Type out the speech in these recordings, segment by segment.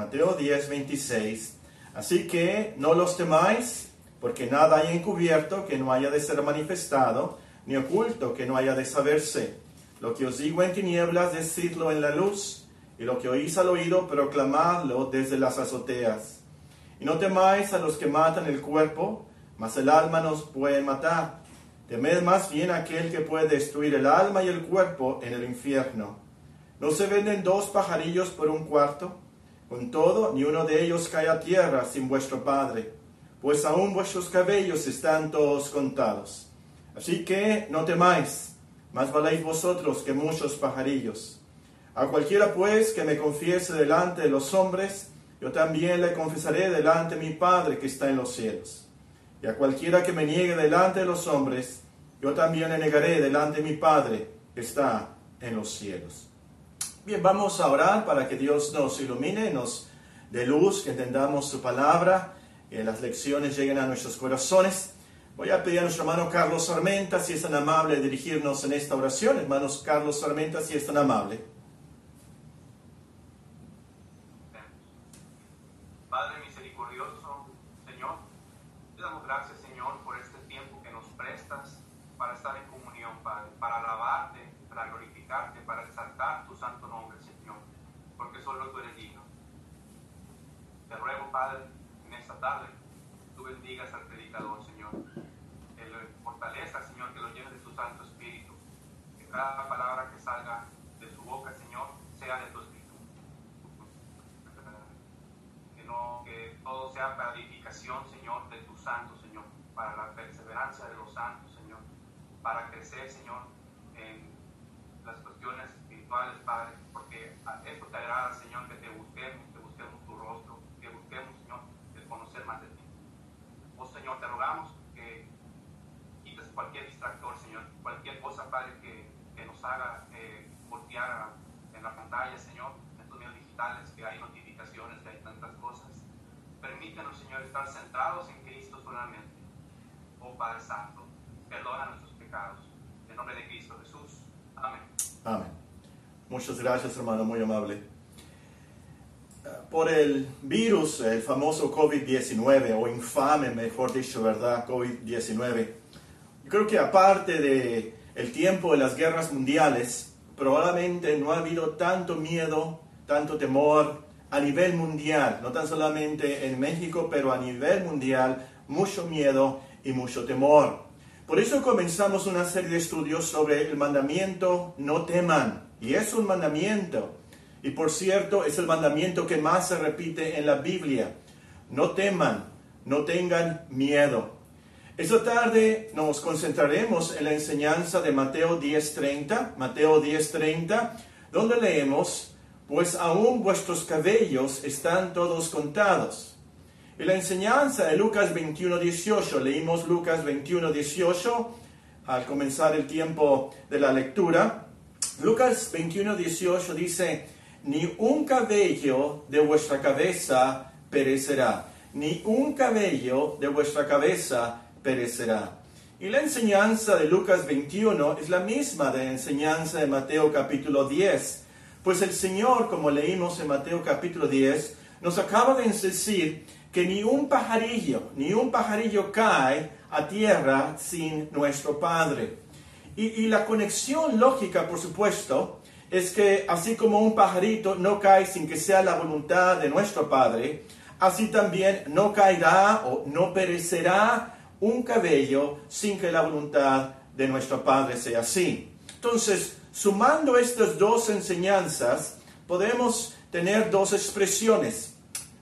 Mateo 10, 26. Así que no los temáis, porque nada hay encubierto que no haya de ser manifestado, ni oculto que no haya de saberse. Lo que os digo en tinieblas, decidlo en la luz, y lo que oís al oído, proclamadlo desde las azoteas. Y no temáis a los que matan el cuerpo, mas el alma nos puede matar. Temed más bien aquel que puede destruir el alma y el cuerpo en el infierno. ¿No se venden dos pajarillos por un cuarto? Con todo, ni uno de ellos cae a tierra sin vuestro Padre, pues aún vuestros cabellos están todos contados. Así que no temáis, más valéis vosotros que muchos pajarillos. A cualquiera pues que me confiese delante de los hombres, yo también le confesaré delante de mi Padre que está en los cielos. Y a cualquiera que me niegue delante de los hombres, yo también le negaré delante de mi Padre que está en los cielos. Bien, vamos a orar para que Dios nos ilumine, nos dé luz, que entendamos su palabra, que las lecciones lleguen a nuestros corazones. Voy a pedir a nuestro hermano Carlos Sarmenta si es tan amable dirigirnos en esta oración. Hermanos Carlos Sarmenta, si es tan amable. Padre misericordioso, Señor, te damos gracias, Señor, por este tiempo que nos prestas para estar en comunión, Padre, para alabarte, para glorificarte, para exaltar tu santo nombre, Señor, porque solo tú eres digno. Te ruego, Padre, en esta tarde, tú bendigas al predicador, Señor, que lo fortalezca, Señor, que lo llenes de tu Santo Espíritu, que cada palabra que salga de su boca, Señor, sea de tu Espíritu. Que, no, que todo sea para edificación, Señor, de tu santo, Señor, para la perseverancia de los santos, Señor, para crecer, Señor, en las cuestiones espirituales, Padre, porque esto te agrada, Señor, que te busquemos, que busquemos tu rostro, que busquemos, Señor, el conocer más de ti. Oh, Señor, te rogamos que quites cualquier distractor, Señor, cualquier cosa, Padre, que, que haga eh, voltear en la pantalla, Señor, en estos medios digitales, que hay notificaciones, que hay tantas cosas. Permítanos, Señor, estar centrados en Cristo solamente. Oh Padre Santo, perdona nuestros pecados. En nombre de Cristo Jesús. Amén. Amén. Muchas gracias, hermano, muy amable. Por el virus, el famoso COVID-19, o infame, mejor dicho, ¿verdad? COVID-19. Yo creo que aparte de el tiempo de las guerras mundiales, probablemente no ha habido tanto miedo, tanto temor a nivel mundial, no tan solamente en México, pero a nivel mundial, mucho miedo y mucho temor. Por eso comenzamos una serie de estudios sobre el mandamiento no teman. Y es un mandamiento. Y por cierto, es el mandamiento que más se repite en la Biblia. No teman, no tengan miedo. Esta tarde nos concentraremos en la enseñanza de Mateo 10.30, Mateo 10.30, donde leemos, pues aún vuestros cabellos están todos contados. Y la enseñanza de Lucas 21.18, leímos Lucas 21.18 al comenzar el tiempo de la lectura. Lucas 21.18 dice, ni un cabello de vuestra cabeza perecerá, ni un cabello de vuestra cabeza perecerá. Y la enseñanza de Lucas 21 es la misma de la enseñanza de Mateo capítulo 10, pues el Señor, como leímos en Mateo capítulo 10, nos acaba de decir que ni un pajarillo, ni un pajarillo cae a tierra sin nuestro Padre. Y, y la conexión lógica, por supuesto, es que así como un pajarito no cae sin que sea la voluntad de nuestro Padre, así también no caerá o no perecerá un cabello sin que la voluntad de nuestro Padre sea así. Entonces, sumando estas dos enseñanzas, podemos tener dos expresiones.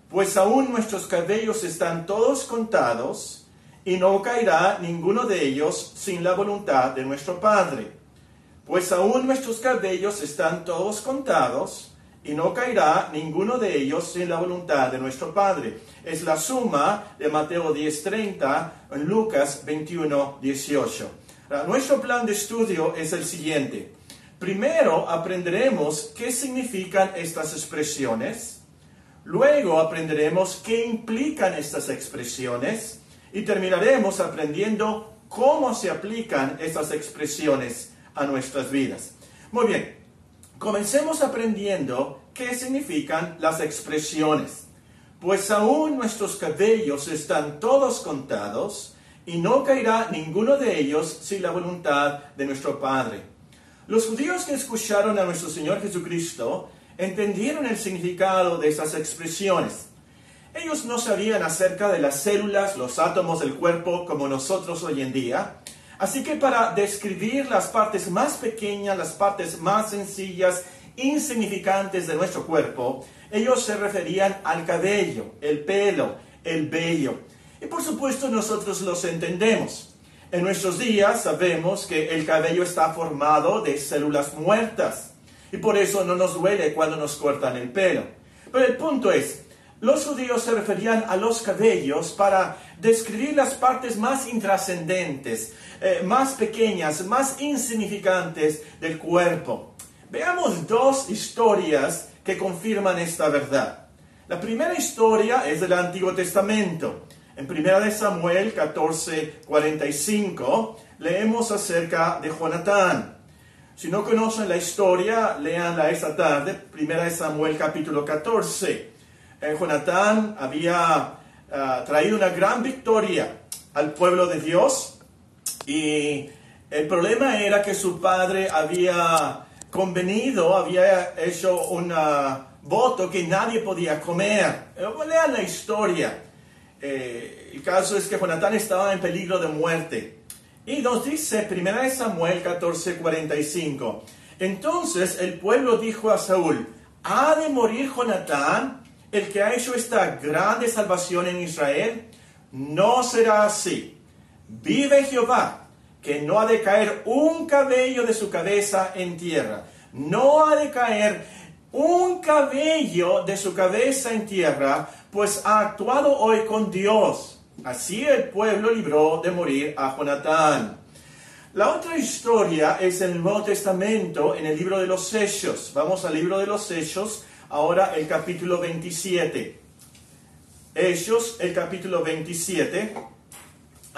Pues aún nuestros cabellos están todos contados y no caerá ninguno de ellos sin la voluntad de nuestro Padre. Pues aún nuestros cabellos están todos contados y no caerá ninguno de ellos sin la voluntad de nuestro Padre. Es la suma de Mateo 10:30 en Lucas 21:18. Ahora, Nuestro plan de estudio es el siguiente. Primero aprenderemos qué significan estas expresiones. Luego aprenderemos qué implican estas expresiones y terminaremos aprendiendo cómo se aplican estas expresiones a nuestras vidas. Muy bien, comencemos aprendiendo qué significan las expresiones. Pues aún nuestros cabellos están todos contados y no caerá ninguno de ellos sin la voluntad de nuestro Padre. Los judíos que escucharon a nuestro Señor Jesucristo entendieron el significado de esas expresiones. Ellos no sabían acerca de las células, los átomos del cuerpo como nosotros hoy en día. Así que para describir las partes más pequeñas, las partes más sencillas, insignificantes de nuestro cuerpo, ellos se referían al cabello, el pelo, el vello. Y por supuesto nosotros los entendemos. En nuestros días sabemos que el cabello está formado de células muertas y por eso no nos duele cuando nos cortan el pelo. Pero el punto es, los judíos se referían a los cabellos para describir las partes más intrascendentes, eh, más pequeñas, más insignificantes del cuerpo. Veamos dos historias que confirman esta verdad. La primera historia es del Antiguo Testamento. En 1 Samuel 14, 45 leemos acerca de Jonatán. Si no conocen la historia, leanla esta tarde, 1 Samuel capítulo 14. Eh, Jonatán había ah, traído una gran victoria al pueblo de Dios y el problema era que su padre había convenido, había hecho un voto que nadie podía comer. Eh, lean la historia. Eh, el caso es que Jonatán estaba en peligro de muerte. Y nos dice 1 Samuel 14:45. Entonces el pueblo dijo a Saúl, ¿ha de morir Jonatán, el que ha hecho esta grande salvación en Israel? No será así. Vive Jehová, que no ha de caer un cabello de su cabeza en tierra. No ha de caer un cabello de su cabeza en tierra, pues ha actuado hoy con Dios Así el pueblo libró de morir a Jonatán. La otra historia es en el Nuevo Testamento, en el libro de los Hechos. Vamos al libro de los Hechos, ahora el capítulo 27. Hechos, el capítulo 27.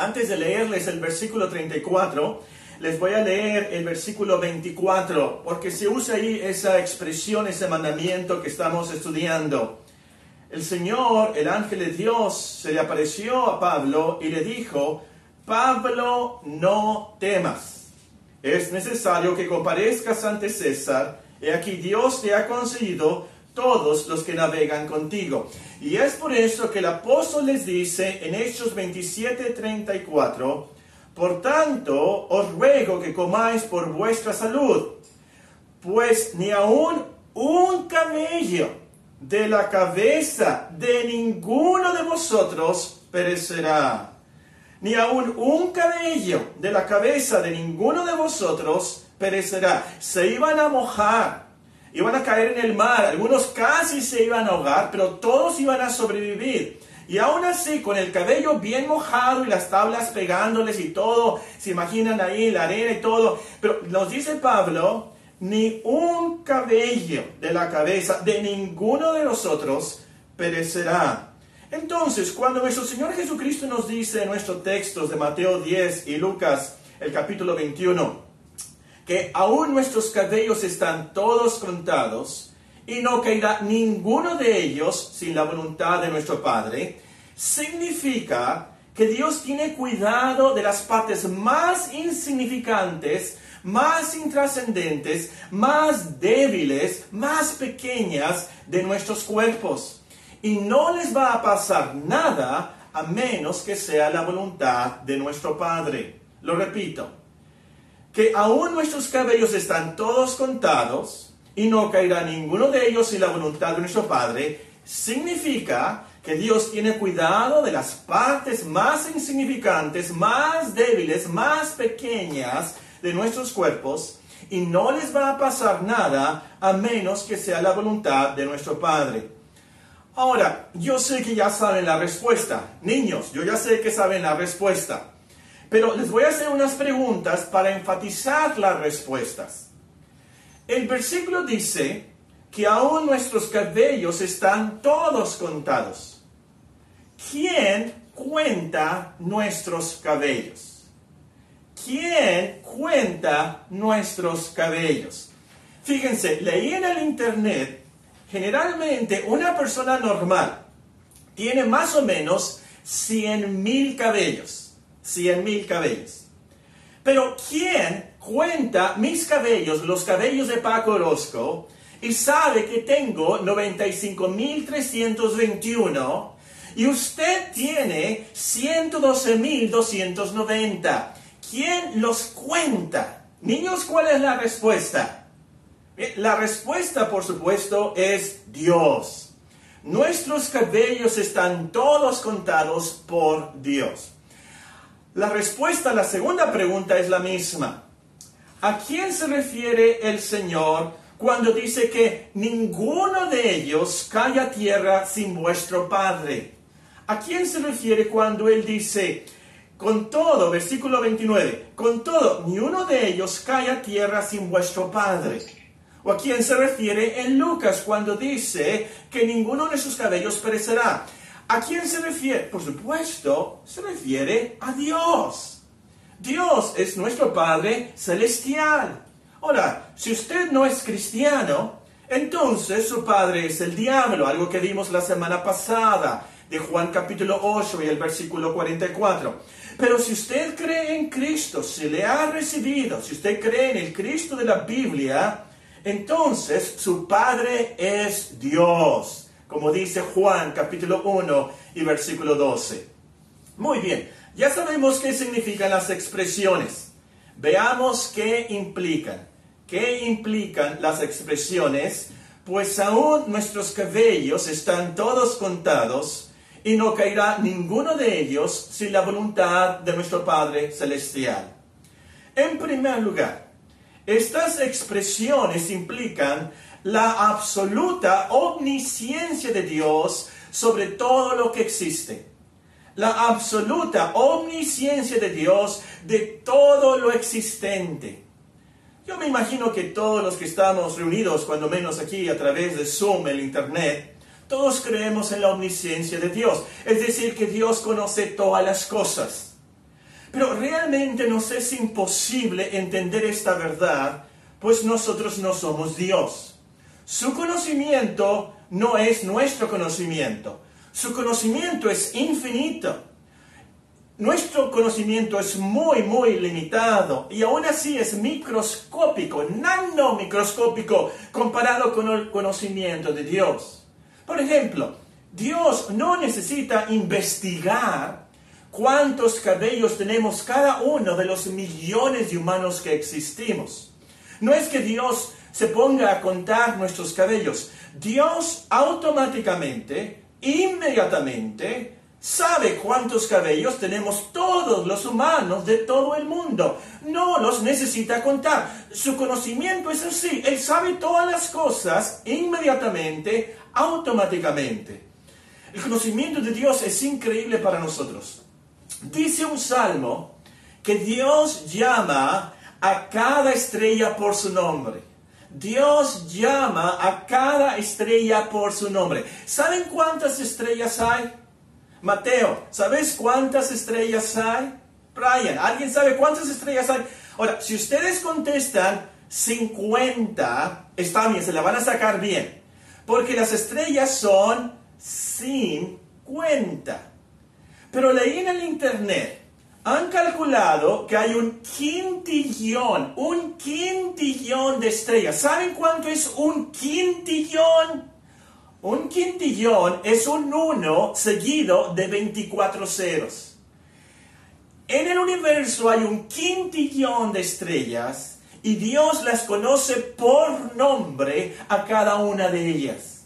Antes de leerles el versículo 34, les voy a leer el versículo 24, porque se usa ahí esa expresión, ese mandamiento que estamos estudiando el Señor, el ángel de Dios, se le apareció a Pablo y le dijo, Pablo, no temas. Es necesario que comparezcas ante César, y aquí Dios te ha concedido todos los que navegan contigo. Y es por eso que el apóstol les dice en Hechos 27, 34, por tanto os ruego que comáis por vuestra salud, pues ni aun un camello de la cabeza de ninguno de vosotros perecerá, ni aun un cabello de la cabeza de ninguno de vosotros perecerá. Se iban a mojar, iban a caer en el mar, algunos casi se iban a ahogar, pero todos iban a sobrevivir. Y aún así, con el cabello bien mojado y las tablas pegándoles y todo, se imaginan ahí la arena y todo. Pero nos dice Pablo ni un cabello de la cabeza de ninguno de nosotros perecerá. Entonces, cuando nuestro Señor Jesucristo nos dice en nuestros textos de Mateo 10 y Lucas, el capítulo 21, que aún nuestros cabellos están todos contados y no caerá ninguno de ellos sin la voluntad de nuestro Padre, significa que Dios tiene cuidado de las partes más insignificantes más intrascendentes, más débiles, más pequeñas de nuestros cuerpos. Y no les va a pasar nada a menos que sea la voluntad de nuestro Padre. Lo repito, que aún nuestros cabellos están todos contados y no caerá ninguno de ellos sin la voluntad de nuestro Padre, significa que Dios tiene cuidado de las partes más insignificantes, más débiles, más pequeñas de nuestros cuerpos y no les va a pasar nada a menos que sea la voluntad de nuestro Padre. Ahora, yo sé que ya saben la respuesta. Niños, yo ya sé que saben la respuesta. Pero les voy a hacer unas preguntas para enfatizar las respuestas. El versículo dice que aún nuestros cabellos están todos contados. ¿Quién cuenta nuestros cabellos? ¿Quién cuenta nuestros cabellos? Fíjense, leí en el internet Generalmente una persona normal tiene más o menos 100 mil cabellos. 100 mil cabellos. Pero ¿quién cuenta mis cabellos, los cabellos de Paco Orozco, y sabe que tengo 95.321 y usted tiene 112.290? ¿Quién los cuenta? Niños, ¿cuál es la respuesta? La respuesta, por supuesto, es Dios. Nuestros cabellos están todos contados por Dios. La respuesta a la segunda pregunta es la misma. ¿A quién se refiere el Señor cuando dice que ninguno de ellos cae a tierra sin vuestro Padre? ¿A quién se refiere cuando Él dice, con todo, versículo 29, con todo, ni uno de ellos cae a tierra sin vuestro Padre? ¿O a quién se refiere en Lucas cuando dice que ninguno de sus cabellos perecerá? ¿A quién se refiere? Por supuesto, se refiere a Dios. Dios es nuestro Padre celestial. Ahora, si usted no es cristiano, entonces su padre es el diablo, algo que vimos la semana pasada de Juan capítulo 8 y el versículo 44. Pero si usted cree en Cristo, si le ha recibido, si usted cree en el Cristo de la Biblia, entonces su padre es Dios como dice Juan capítulo 1 y versículo 12. Muy bien, ya sabemos qué significan las expresiones. Veamos qué implican. ¿Qué implican las expresiones? Pues aún nuestros cabellos están todos contados y no caerá ninguno de ellos sin la voluntad de nuestro Padre Celestial. En primer lugar, estas expresiones implican la absoluta omnisciencia de Dios sobre todo lo que existe. La absoluta omnisciencia de Dios de todo lo existente. Yo me imagino que todos los que estamos reunidos, cuando menos aquí a través de Zoom, el Internet, todos creemos en la omnisciencia de Dios. Es decir, que Dios conoce todas las cosas. Pero realmente nos es imposible entender esta verdad, pues nosotros no somos Dios. Su conocimiento no es nuestro conocimiento. Su conocimiento es infinito. Nuestro conocimiento es muy, muy limitado y aún así es microscópico, nanomicroscópico comparado con el conocimiento de Dios. Por ejemplo, Dios no necesita investigar cuántos cabellos tenemos cada uno de los millones de humanos que existimos. No es que Dios se ponga a contar nuestros cabellos. Dios automáticamente, inmediatamente, sabe cuántos cabellos tenemos todos los humanos de todo el mundo. No los necesita contar. Su conocimiento es así. Él sabe todas las cosas inmediatamente, automáticamente. El conocimiento de Dios es increíble para nosotros. Dice un salmo que Dios llama a cada estrella por su nombre. Dios llama a cada estrella por su nombre. ¿Saben cuántas estrellas hay? Mateo, ¿sabes cuántas estrellas hay? Brian, ¿alguien sabe cuántas estrellas hay? Ahora, si ustedes contestan 50, está bien, se la van a sacar bien. Porque las estrellas son 50. Pero leí en el internet han calculado que hay un quintillón, un quintillón de estrellas. ¿Saben cuánto es un quintillón? Un quintillón es un 1 seguido de 24 ceros. En el universo hay un quintillón de estrellas y Dios las conoce por nombre a cada una de ellas.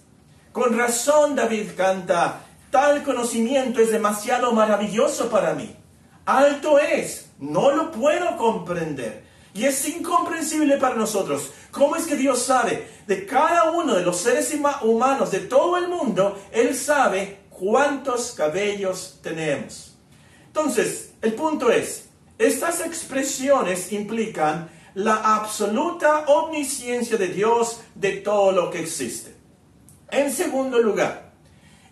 Con razón David canta, tal conocimiento es demasiado maravilloso para mí alto es, no lo puedo comprender. Y es incomprensible para nosotros. ¿Cómo es que Dios sabe de cada uno de los seres humanos de todo el mundo? Él sabe cuántos cabellos tenemos. Entonces, el punto es, estas expresiones implican la absoluta omnisciencia de Dios de todo lo que existe. En segundo lugar,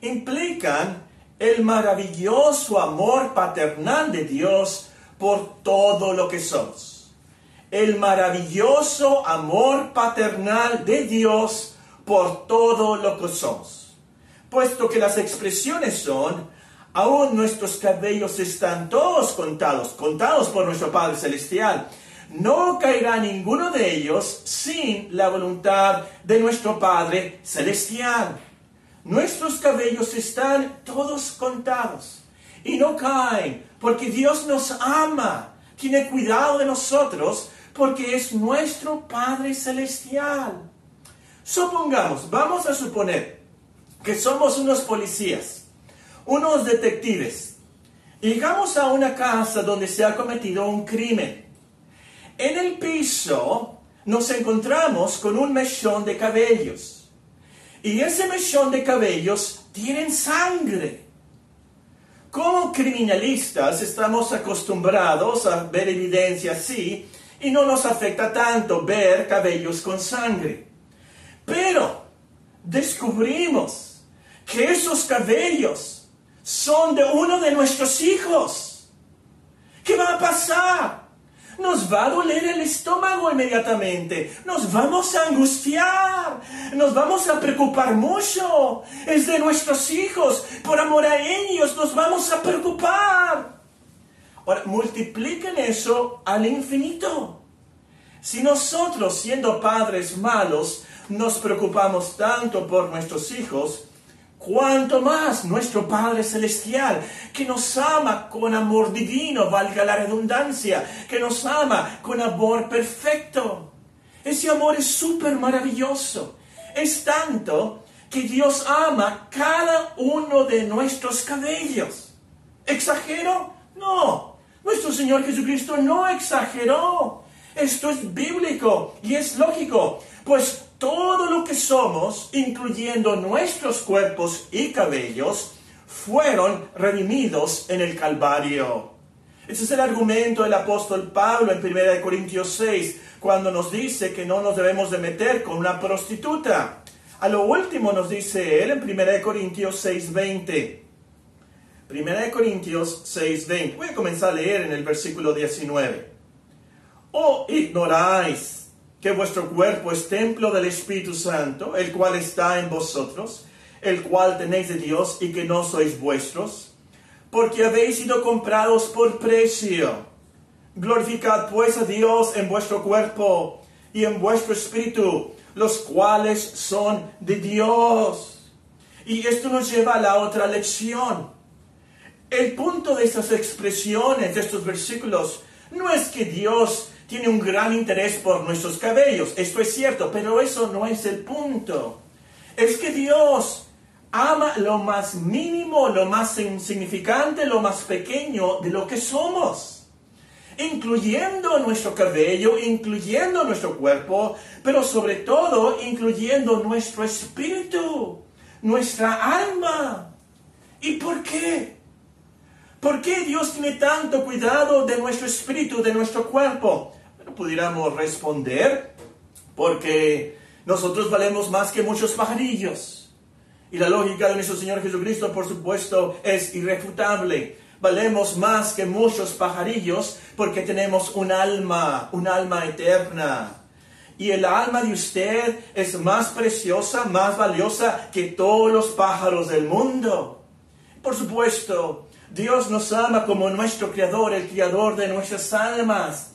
implican el maravilloso amor paternal de Dios por todo lo que somos. El maravilloso amor paternal de Dios por todo lo que somos. Puesto que las expresiones son, aún nuestros cabellos están todos contados, contados por nuestro Padre Celestial. No caerá ninguno de ellos sin la voluntad de nuestro Padre Celestial. Nuestros cabellos están todos contados y no caen porque Dios nos ama, tiene cuidado de nosotros porque es nuestro Padre Celestial. Supongamos, vamos a suponer que somos unos policías, unos detectives. Llegamos a una casa donde se ha cometido un crimen. En el piso nos encontramos con un mechón de cabellos. Y ese mechón de cabellos tiene sangre. Como criminalistas estamos acostumbrados a ver evidencia así y no nos afecta tanto ver cabellos con sangre. Pero descubrimos que esos cabellos son de uno de nuestros hijos. ¿Qué va a pasar? Nos va a doler el estómago inmediatamente. Nos vamos a angustiar. Nos vamos a preocupar mucho. Es de nuestros hijos. Por amor a ellos nos vamos a preocupar. Ahora, multipliquen eso al infinito. Si nosotros, siendo padres malos, nos preocupamos tanto por nuestros hijos, cuanto más nuestro Padre Celestial, que nos ama con amor divino, valga la redundancia, que nos ama con amor perfecto. Ese amor es súper maravilloso. Es tanto que Dios ama cada uno de nuestros cabellos. ¿Exagero? No. Nuestro Señor Jesucristo no exageró. Esto es bíblico y es lógico, pues todo lo que somos, incluyendo nuestros cuerpos y cabellos, fueron redimidos en el Calvario. Ese es el argumento del apóstol Pablo en 1 Corintios 6, cuando nos dice que no nos debemos de meter con una prostituta. A lo último nos dice él en 1 Corintios 6:20. 1 Corintios 6:20. Voy a comenzar a leer en el versículo 19. ¿O ignoráis que vuestro cuerpo es templo del Espíritu Santo, el cual está en vosotros, el cual tenéis de Dios y que no sois vuestros, porque habéis sido comprados por precio. Glorificad pues a Dios en vuestro cuerpo y en vuestro espíritu, los cuales son de Dios. Y esto nos lleva a la otra lección. El punto de estas expresiones, de estos versículos, no es que Dios tiene un gran interés por nuestros cabellos. Esto es cierto, pero eso no es el punto. Es que Dios ama lo más mínimo, lo más insignificante, lo más pequeño de lo que somos. Incluyendo nuestro cabello, incluyendo nuestro cuerpo, pero sobre todo incluyendo nuestro espíritu, nuestra alma. ¿Y por qué? ¿Por qué Dios tiene tanto cuidado de nuestro espíritu, de nuestro cuerpo? Pudiéramos responder, porque nosotros valemos más que muchos pajarillos. Y la lógica de nuestro Señor Jesucristo, por supuesto, es irrefutable. Valemos más que muchos pajarillos porque tenemos un alma, un alma eterna. Y el alma de usted es más preciosa, más valiosa que todos los pájaros del mundo. Por supuesto, Dios nos ama como nuestro Creador, el Creador de nuestras almas.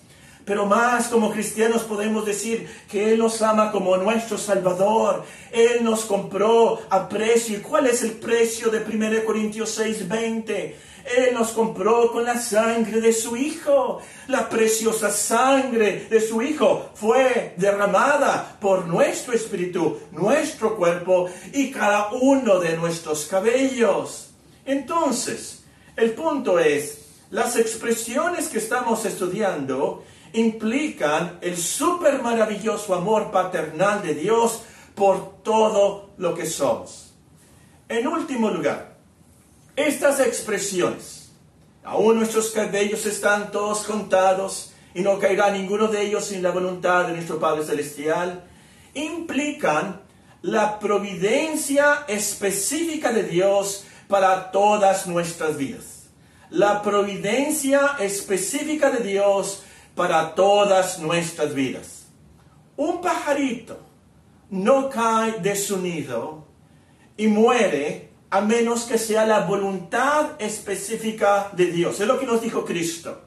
Pero más como cristianos podemos decir que Él nos ama como nuestro Salvador. Él nos compró a precio. ¿Y cuál es el precio de 1 Corintios 6:20? Él nos compró con la sangre de su Hijo. La preciosa sangre de su Hijo fue derramada por nuestro espíritu, nuestro cuerpo y cada uno de nuestros cabellos. Entonces, el punto es, las expresiones que estamos estudiando implican el súper maravilloso amor paternal de Dios por todo lo que somos. En último lugar, estas expresiones, aún nuestros cabellos están todos contados y no caerá ninguno de ellos sin la voluntad de nuestro Padre Celestial, implican la providencia específica de Dios para todas nuestras vidas. La providencia específica de Dios para todas nuestras vidas. Un pajarito no cae de su nido y muere a menos que sea la voluntad específica de Dios. Es lo que nos dijo Cristo.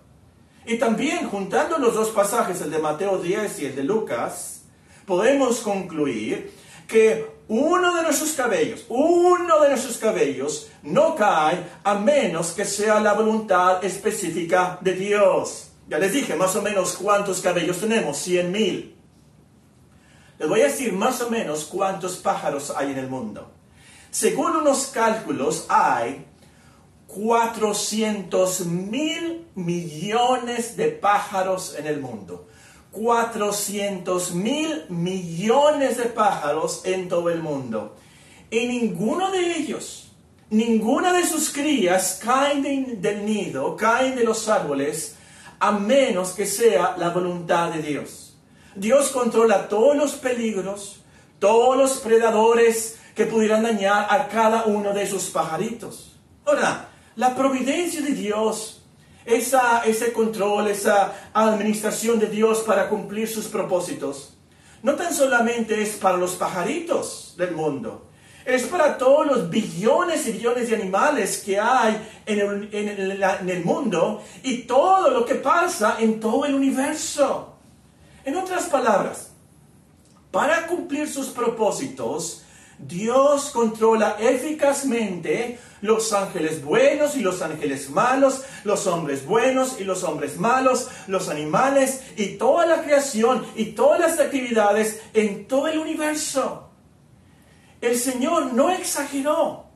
Y también juntando los dos pasajes, el de Mateo 10 y el de Lucas, podemos concluir que uno de nuestros cabellos, uno de nuestros cabellos no cae a menos que sea la voluntad específica de Dios. Ya les dije más o menos cuántos cabellos tenemos, 100 mil. Les voy a decir más o menos cuántos pájaros hay en el mundo. Según unos cálculos, hay 400 mil millones de pájaros en el mundo. 400 mil millones de pájaros en todo el mundo. Y ninguno de ellos, ninguna de sus crías caen del nido, caen de los árboles, a menos que sea la voluntad de Dios. Dios controla todos los peligros, todos los predadores que pudieran dañar a cada uno de esos pajaritos. Ahora, la providencia de Dios, esa, ese control, esa administración de Dios para cumplir sus propósitos, no tan solamente es para los pajaritos del mundo, es para todos los billones y billones de animales que hay en el, en el mundo y todo lo que pasa en todo el universo. En otras palabras, para cumplir sus propósitos, Dios controla eficazmente los ángeles buenos y los ángeles malos, los hombres buenos y los hombres malos, los animales y toda la creación y todas las actividades en todo el universo. El Señor no exageró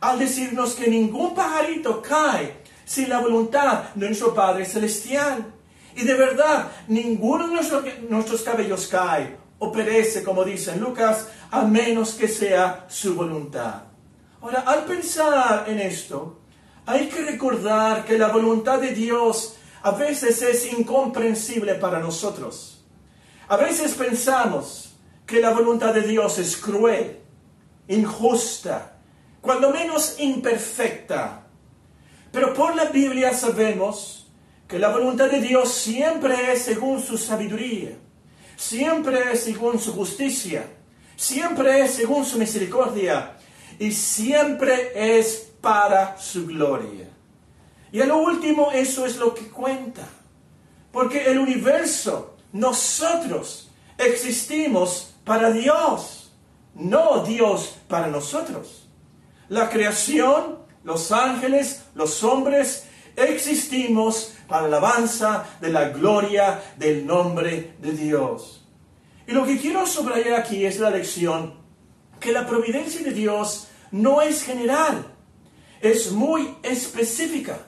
al decirnos que ningún pajarito cae sin la voluntad de nuestro Padre Celestial. Y de verdad, ninguno de nuestros, cabellos cae o perece, como dice en Lucas, a menos que sea su voluntad. Ahora, al pensar en esto, hay que recordar que la voluntad de Dios a veces es incomprensible para nosotros. A veces pensamos que la voluntad de Dios es cruel, injusta, cuando menos imperfecta. Pero por la Biblia sabemos que la voluntad de Dios siempre es según su sabiduría siempre es según su justicia, siempre es según su misericordia y siempre es para su gloria. Y a lo último, eso es lo que cuenta. Porque el universo, nosotros existimos para Dios, no Dios para nosotros. La creación, los ángeles, los hombres, existimos para la alabanza de la gloria del nombre de Dios. Y lo que quiero subrayar aquí es la lección que la providencia de Dios no es general, es muy específica.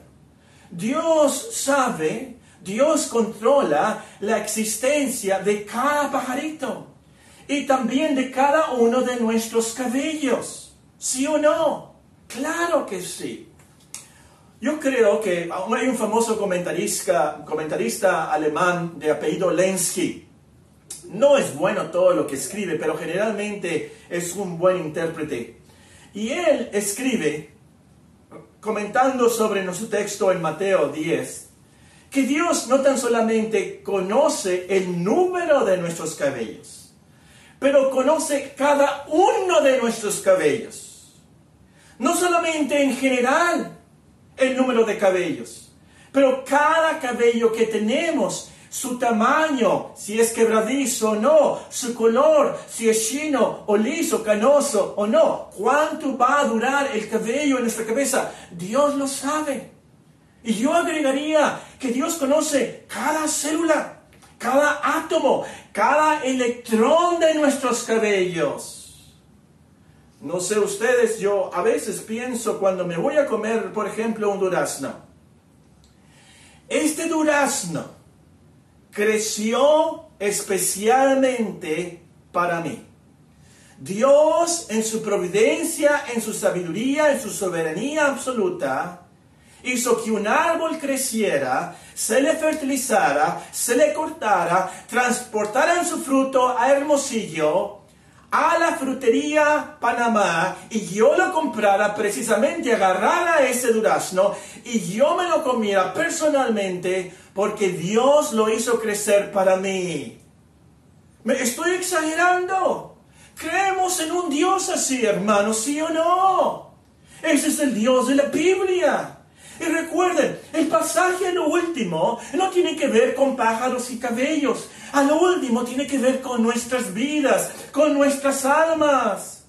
Dios sabe, Dios controla la existencia de cada pajarito y también de cada uno de nuestros cabellos. ¿Sí o no? Claro que sí. Yo creo que hay un famoso comentarista, comentarista alemán de apellido Lenski. No es bueno todo lo que escribe, pero generalmente es un buen intérprete. Y él escribe, comentando sobre nuestro texto en Mateo 10, que Dios no tan solamente conoce el número de nuestros cabellos, pero conoce cada uno de nuestros cabellos. No solamente en general, el número de cabellos. Pero cada cabello que tenemos, su tamaño, si es quebradizo o no, su color, si es chino o liso, canoso o no, cuánto va a durar el cabello en nuestra cabeza, Dios lo sabe. Y yo agregaría que Dios conoce cada célula, cada átomo, cada electrón de nuestros cabellos. No sé ustedes, yo a veces pienso cuando me voy a comer, por ejemplo, un durazno. Este durazno creció especialmente para mí. Dios en su providencia, en su sabiduría, en su soberanía absoluta, hizo que un árbol creciera, se le fertilizara, se le cortara, transportara en su fruto a Hermosillo a la frutería Panamá y yo lo comprara precisamente, agarrara ese durazno y yo me lo comiera personalmente porque Dios lo hizo crecer para mí. ¿Me estoy exagerando? Creemos en un Dios así, hermanos, ¿sí o no? Ese es el Dios de la Biblia. Y recuerden, el pasaje a lo último no tiene que ver con pájaros y cabellos. A lo último tiene que ver con nuestras vidas, con nuestras almas.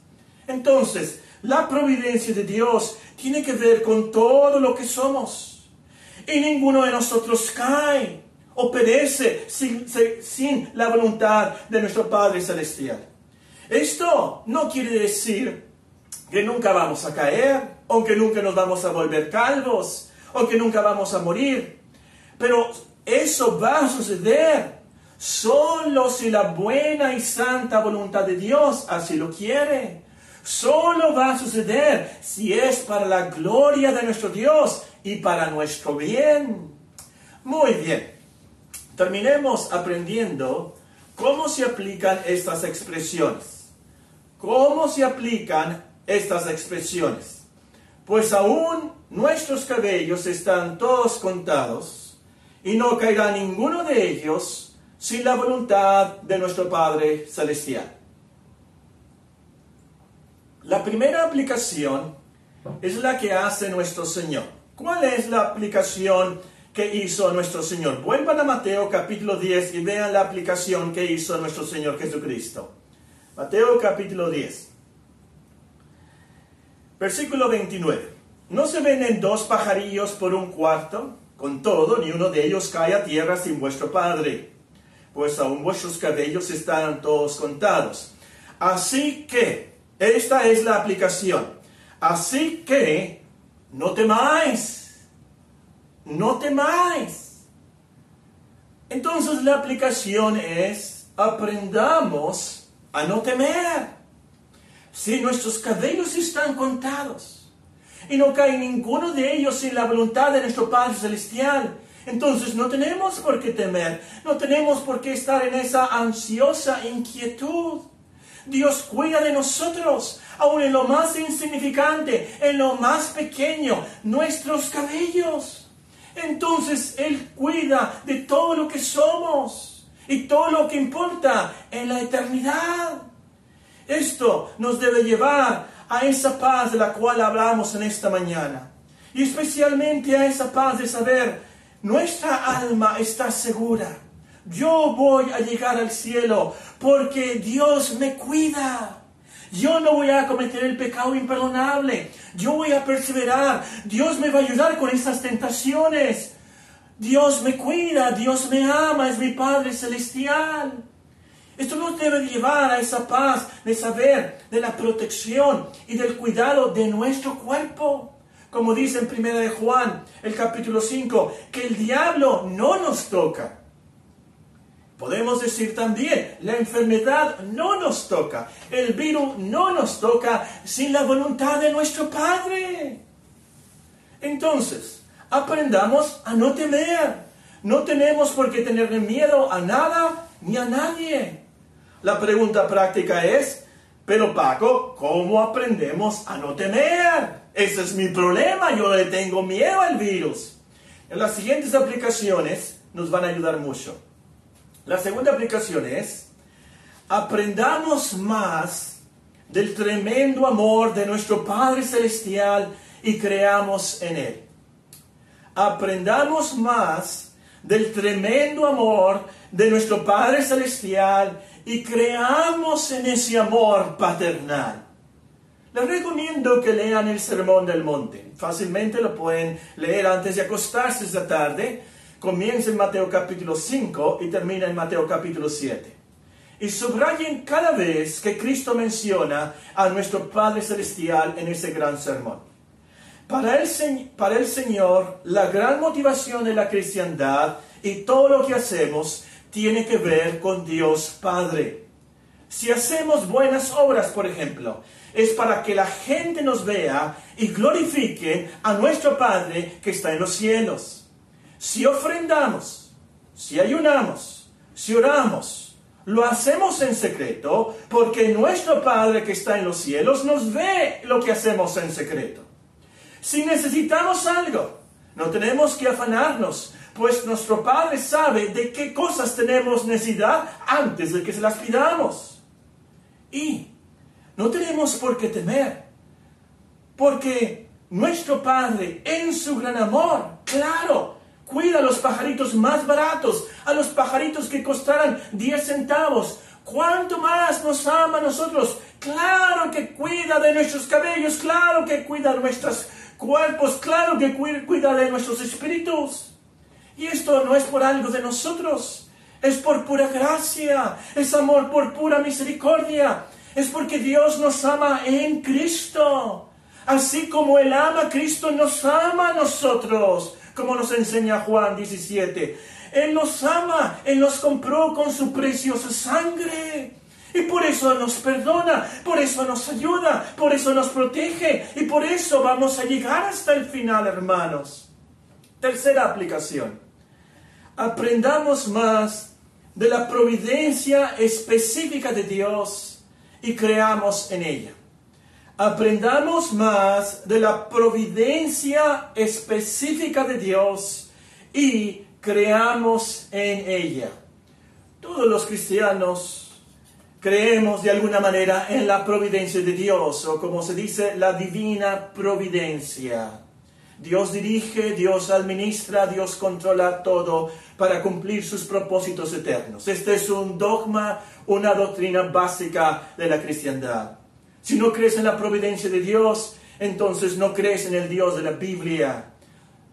Entonces, la providencia de Dios tiene que ver con todo lo que somos. Y ninguno de nosotros cae o perece sin, sin la voluntad de nuestro Padre Celestial. Esto no quiere decir que nunca vamos a caer, aunque nunca nos vamos a volver calvos, o que nunca vamos a morir. Pero eso va a suceder solo si la buena y santa voluntad de Dios así lo quiere. Solo va a suceder si es para la gloria de nuestro Dios y para nuestro bien. Muy bien. Terminemos aprendiendo cómo se aplican estas expresiones. ¿Cómo se aplican estas expresiones? Pues aún nuestros cabellos están todos contados y no caerá ninguno de ellos sin la voluntad de nuestro Padre Celestial. La primera aplicación es la que hace nuestro Señor. ¿Cuál es la aplicación que hizo nuestro Señor? Vuelvan a Mateo capítulo 10 y vean la aplicación que hizo nuestro Señor Jesucristo. Mateo capítulo 10. Versículo 29. ¿No se venden dos pajarillos por un cuarto? Con todo, ni uno de ellos cae a tierra sin vuestro Padre, pues aún vuestros cabellos están todos contados. Así que, esta es la aplicación. Así que, no temáis, no temáis. Entonces la aplicación es, aprendamos a no temer. Si nuestros cabellos están contados y no cae ninguno de ellos sin la voluntad de nuestro Padre Celestial, entonces no tenemos por qué temer, no tenemos por qué estar en esa ansiosa inquietud. Dios cuida de nosotros, aun en lo más insignificante, en lo más pequeño, nuestros cabellos. Entonces Él cuida de todo lo que somos y todo lo que importa en la eternidad. Esto nos debe llevar a esa paz de la cual hablamos en esta mañana. Y especialmente a esa paz de saber, nuestra alma está segura. Yo voy a llegar al cielo porque Dios me cuida. Yo no voy a cometer el pecado imperdonable. Yo voy a perseverar. Dios me va a ayudar con esas tentaciones. Dios me cuida, Dios me ama, es mi Padre Celestial. Esto nos debe llevar a esa paz de saber de la protección y del cuidado de nuestro cuerpo. Como dice en 1 de Juan, el capítulo 5, que el diablo no nos toca. Podemos decir también, la enfermedad no nos toca, el virus no nos toca sin la voluntad de nuestro Padre. Entonces, aprendamos a no temer. No tenemos por qué tener miedo a nada ni a nadie. La pregunta práctica es, pero Paco, ¿cómo aprendemos a no temer? Ese es mi problema, yo le tengo miedo al virus. En las siguientes aplicaciones nos van a ayudar mucho. La segunda aplicación es, aprendamos más del tremendo amor de nuestro Padre Celestial y creamos en Él. Aprendamos más del tremendo amor de nuestro Padre Celestial y creamos en ese amor paternal. Les recomiendo que lean el Sermón del Monte. Fácilmente lo pueden leer antes de acostarse esta tarde. Comienza en Mateo capítulo 5 y termina en Mateo capítulo 7. Y subrayen cada vez que Cristo menciona a nuestro Padre Celestial en ese gran sermón. Para el, Señor, la gran motivación de la cristiandad y todo lo que hacemos tiene que ver con Dios Padre. Si hacemos buenas obras, por ejemplo, es para que la gente nos vea y glorifique a nuestro Padre que está en los cielos. Si ofrendamos, si ayunamos, si oramos, lo hacemos en secreto porque nuestro Padre que está en los cielos nos ve lo que hacemos en secreto. Si necesitamos algo, no tenemos que afanarnos pues nuestro Padre sabe de qué cosas tenemos necesidad antes de que se las pidamos. Y no tenemos por qué temer, porque nuestro Padre, en su gran amor, claro, cuida a los pajaritos más baratos, a los pajaritos que costarán 10 centavos. ¿Cuánto más nos ama a nosotros? Claro que cuida de nuestros cabellos, claro que cuida de nuestros cuerpos, claro que cuida de nuestros espíritus. Y esto no es por algo de nosotros, es por pura gracia, es amor por pura misericordia, es porque Dios nos ama en Cristo. Así como Él ama a Cristo, nos ama a nosotros, como nos enseña Juan 17. Él nos ama, Él nos compró con su preciosa sangre. Y por eso nos perdona, por eso nos ayuda, por eso nos protege y por eso vamos a llegar hasta el final, hermanos. Tercera aplicación. Aprendamos más de la providencia específica de Dios y creamos en ella. Aprendamos más de la providencia específica de Dios y creamos en ella. Todos los cristianos creemos de alguna manera en la providencia de Dios, o como se dice, la divina providencia. Dios dirige, Dios administra, Dios controla todo para cumplir sus propósitos eternos. Este es un dogma, una doctrina básica de la cristiandad. Si no crees en la providencia de Dios, entonces no crees en el Dios de la Biblia.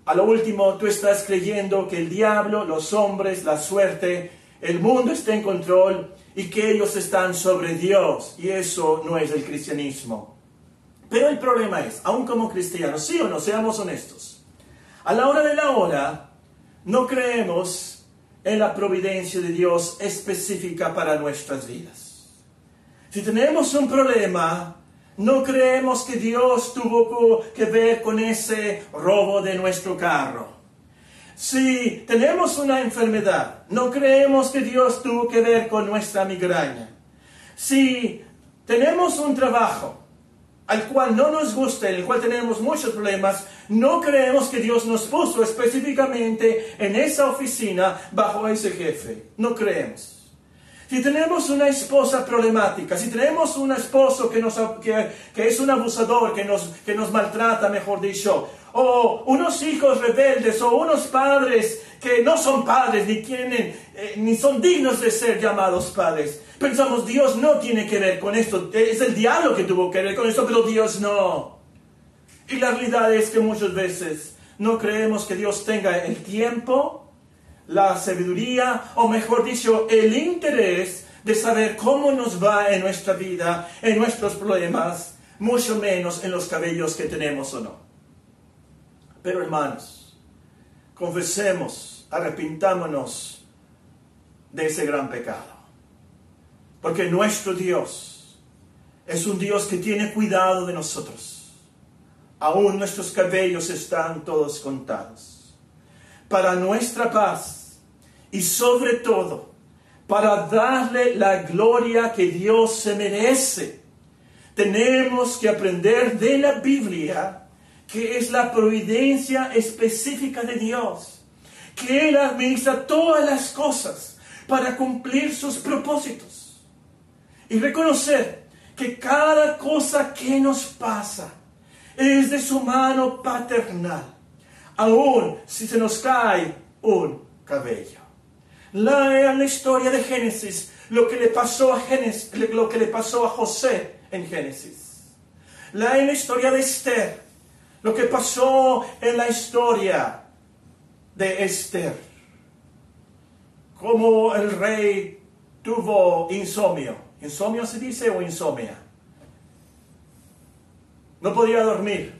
A lo último, tú estás creyendo que el diablo, los hombres, la suerte, el mundo está en control y que ellos están sobre Dios. Y eso no es el cristianismo. Pero el problema es, aún como cristianos, sí o no, seamos honestos, a la hora de la hora no creemos en la providencia de Dios específica para nuestras vidas. Si tenemos un problema, no creemos que Dios tuvo que ver con ese robo de nuestro carro. Si tenemos una enfermedad, no creemos que Dios tuvo que ver con nuestra migraña. Si tenemos un trabajo al cual no nos gusta, en el cual tenemos muchos problemas, no creemos que Dios nos puso específicamente en esa oficina bajo ese jefe. No creemos. Si tenemos una esposa problemática, si tenemos un esposo que, nos, que, que es un abusador, que nos, que nos maltrata, mejor dicho, o unos hijos rebeldes, o unos padres que no son padres, ni tienen, eh, ni son dignos de ser llamados padres. Pensamos, Dios no tiene que ver con esto, es el diablo que tuvo que ver con esto, pero Dios no. Y la realidad es que muchas veces no creemos que Dios tenga el tiempo, la sabiduría, o mejor dicho, el interés de saber cómo nos va en nuestra vida, en nuestros problemas, mucho menos en los cabellos que tenemos o no. Pero hermanos, confesemos, arrepintámonos de ese gran pecado. Porque nuestro Dios es un Dios que tiene cuidado de nosotros. Aún nuestros cabellos están todos contados. Para nuestra paz y sobre todo para darle la gloria que Dios se merece, tenemos que aprender de la Biblia que es la providencia específica de Dios, que Él administra todas las cosas para cumplir sus propósitos. Y reconocer que cada cosa que nos pasa es de su mano paternal, aun si se nos cae un cabello. Lea la historia de Génesis, lo que le pasó a Génesis, lo que le pasó a José en Génesis. Lea la historia de Esther, lo que pasó en la historia de Esther. Como el rey tuvo insomnio. ¿Insomnio se dice o insomnia? No podía dormir.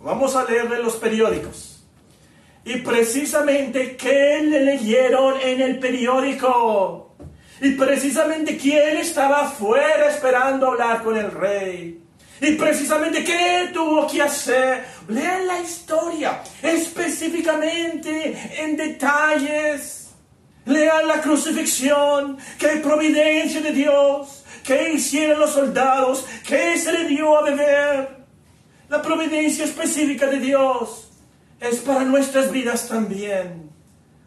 Vamos a leerle los periódicos. Y precisamente, ¿qué le leyeron en el periódico? Y precisamente, ¿quién estaba afuera esperando hablar con el rey? Y precisamente, ¿qué tuvo que hacer? Lean la historia específicamente, en detalles. Lean la crucifixión, qué providencia de Dios, qué hicieron los soldados, qué se le dio a beber. La providencia específica de Dios es para nuestras vidas también.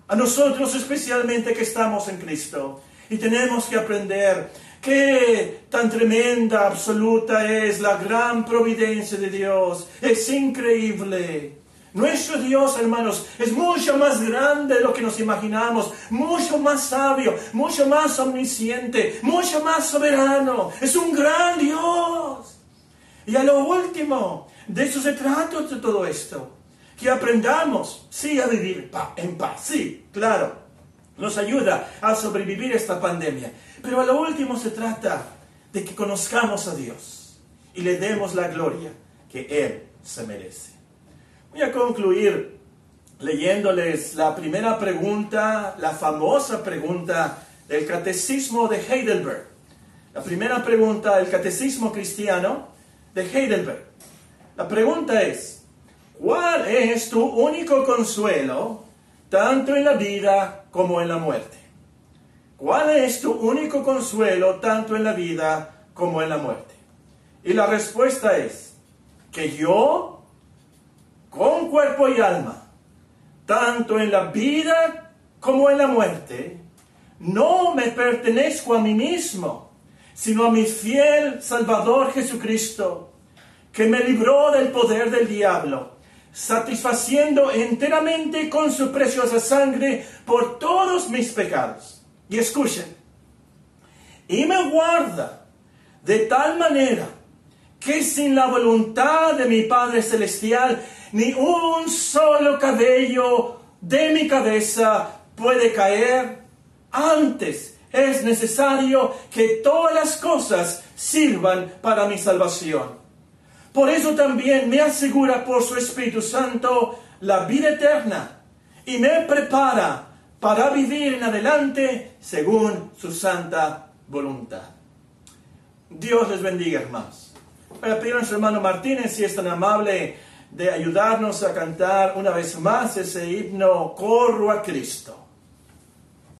A nosotros especialmente que estamos en Cristo. Y tenemos que aprender qué tan tremenda, absoluta es la gran providencia de Dios. Es increíble. Nuestro Dios, hermanos, es mucho más grande de lo que nos imaginamos, mucho más sabio, mucho más omnisciente, mucho más soberano. Es un gran Dios. Y a lo último, de eso se trata todo esto. Que aprendamos, sí, a vivir en paz, sí, claro. Nos ayuda a sobrevivir esta pandemia. Pero a lo último se trata de que conozcamos a Dios y le demos la gloria que Él se merece. Voy a concluir leyéndoles la primera pregunta, la famosa pregunta del catecismo de Heidelberg. La primera pregunta del catecismo cristiano de Heidelberg. La pregunta es, ¿cuál es tu único consuelo tanto en la vida como en la muerte? ¿Cuál es tu único consuelo tanto en la vida como en la muerte? Y la respuesta es que yo con cuerpo y alma, tanto en la vida como en la muerte, no me pertenezco a mí mismo, sino a mi fiel Salvador Jesucristo, que me libró del poder del diablo, satisfaciendo enteramente con su preciosa sangre por todos mis pecados. Y escuchen, y me guarda de tal manera que sin la voluntad de mi Padre Celestial ni un solo cabello de mi cabeza puede caer. Antes es necesario que todas las cosas sirvan para mi salvación. Por eso también me asegura por su Espíritu Santo la vida eterna y me prepara para vivir en adelante según su santa voluntad. Dios les bendiga, hermanos. Voy a pedir a nuestro hermano Martínez si es tan amable de ayudarnos a cantar una vez más ese himno Corro a Cristo.